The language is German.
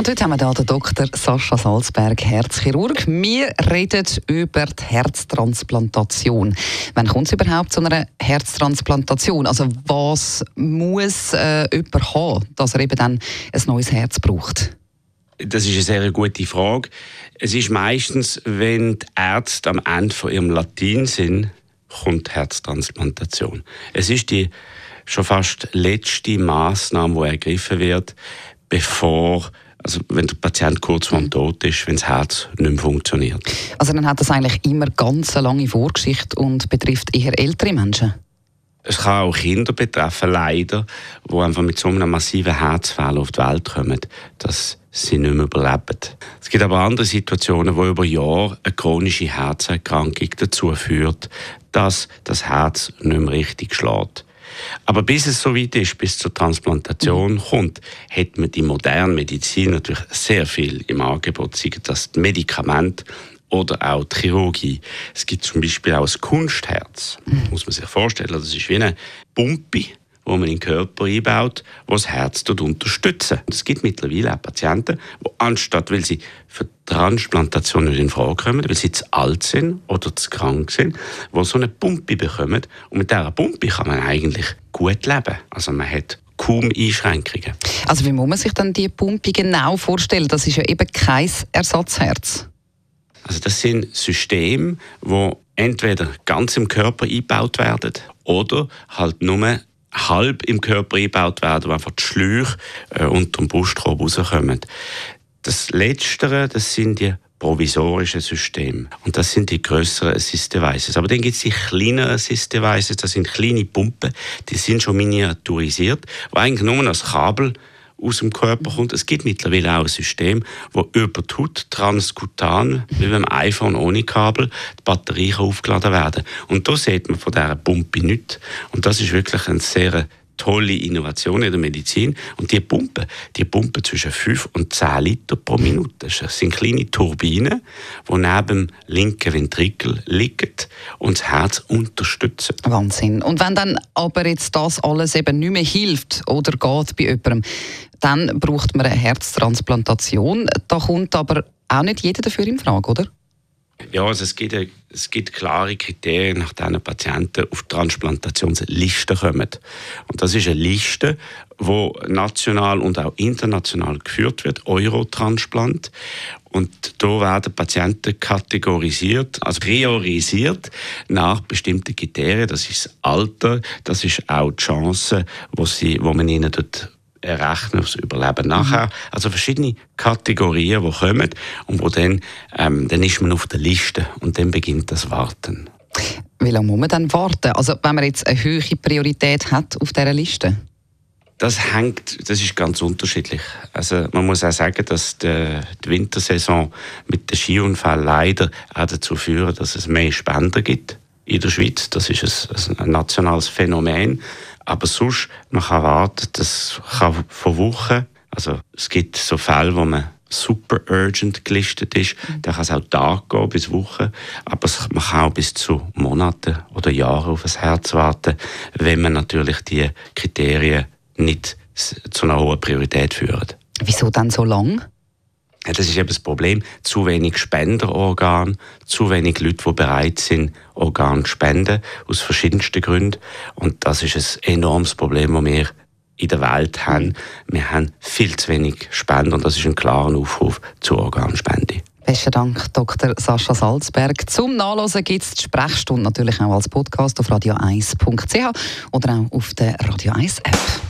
Und heute haben wir hier den Dr. Sascha Salzberg, Herzchirurg. Wir reden über die Herztransplantation. Wann kommt es überhaupt zu einer Herztransplantation? Also was muss äh, jemand haben, dass er eben dann ein neues Herz braucht? Das ist eine sehr gute Frage. Es ist meistens, wenn die Ärzte am Ende von ihrem Latin sind, kommt die Herztransplantation. Es ist die schon fast letzte Maßnahme, die ergriffen wird, bevor also wenn der Patient kurz vor dem Tod ist, wenn das Herz nicht mehr funktioniert. Also dann hat das eigentlich immer ganz eine lange Vorgeschichte und betrifft eher ältere Menschen? Es kann auch Kinder betreffen, leider, die einfach mit so einem massiven Herzfehler auf die Welt kommen, dass sie nicht mehr überleben. Es gibt aber andere Situationen, wo über Jahre eine chronische Herzerkrankung dazu führt, dass das Herz nicht mehr richtig schlägt. Aber bis es so weit ist, bis zur Transplantation mhm. kommt, hat man die moderne Medizin natürlich sehr viel im Angebot, sei das Medikament oder auch die Chirurgie. Es gibt zum Beispiel auch das Kunstherz. Mhm. Muss man sich vorstellen, das ist wie eine Pumpe, wo man in den Körper einbaut, wo das Herz unterstützen. Es gibt mittlerweile auch Patienten, die anstatt, weil sie für Transplantation nicht in Frage kommen, weil sie zu alt sind oder zu krank sind, die so eine Pumpe bekommen. Und mit dieser Pumpe kann man eigentlich gut leben. Also man hat kaum Einschränkungen. Also wie muss man sich dann die Pumpe genau vorstellen? Das ist ja eben kein Ersatzherz. Also das sind Systeme, die entweder ganz im Körper eingebaut werden oder halt nur halb im Körper eingebaut werden, wo einfach die Schläuche äh, unter dem Brustkorb rauskommen. Das Letztere, das sind die provisorischen Systeme. Und das sind die größeren Assist Devices. Aber dann gibt es die kleineren Assist Devices, das sind kleine Pumpen, die sind schon miniaturisiert, wo eigentlich nur das Kabel aus dem Körper kommt. Es gibt mittlerweile auch ein System, wo über die Haut transkutan, wie beim iPhone ohne Kabel, die Batterie aufgeladen werden. Und da sieht man von dieser Pumpe nichts. Und das ist wirklich ein sehr tolle Innovation in der Medizin. Und die pumpen, die pumpen zwischen 5 und 10 Liter pro Minute. Das sind kleine Turbinen, die neben dem linken Ventrikel liegen und das Herz unterstützen. Wahnsinn. Und wenn dann aber jetzt das alles eben nicht mehr hilft oder geht bei jemandem, dann braucht man eine Herztransplantation. Da kommt aber auch nicht jeder dafür in Frage, oder? Ja, also es, gibt, es gibt klare Kriterien, nach denen Patienten auf Transplantationslisten kommen. Und das ist eine Liste, die national und auch international geführt wird, Eurotransplant. Und da werden Patienten kategorisiert, also priorisiert nach bestimmten Kriterien. Das ist das Alter, das ist auch die Chance, wo, sie, wo man ihnen dort errechnen aufs Überleben nachher. Mhm. Also verschiedene Kategorien, die kommen und wo dann, ähm, dann ist man auf der Liste und dann beginnt das Warten. Wie lange muss man dann warten? Also wenn man jetzt eine höhere Priorität hat auf dieser Liste? Das hängt, das ist ganz unterschiedlich. Also man muss auch sagen, dass die, die Wintersaison mit den Skiunfällen leider auch dazu führt, dass es mehr Spender gibt in der Schweiz. Das ist ein, ein nationales Phänomen. Aber sonst, man kann warten, das kann von Wochen, also es gibt so Fälle, wo man super urgent gelistet ist, mhm. dann kann es auch Tage gehen, bis Wochen, aber man kann auch bis zu Monaten oder Jahren auf das Herz warten, wenn man natürlich die Kriterien nicht zu einer hohen Priorität führen. Wieso dann so lang? Das ist eben das Problem. Zu wenig Spenderorgan, zu wenig Leute, die bereit sind, Organe zu spenden, aus verschiedensten Gründen. Und das ist ein enormes Problem, das wir in der Welt haben. Wir haben viel zu wenig Spender und das ist ein klarer Aufruf zur Organspende. Besten Dank, Dr. Sascha Salzberg. Zum Nachlesen gibt es die Sprechstunde natürlich auch als Podcast auf radio1.ch oder auch auf der Radio 1 App.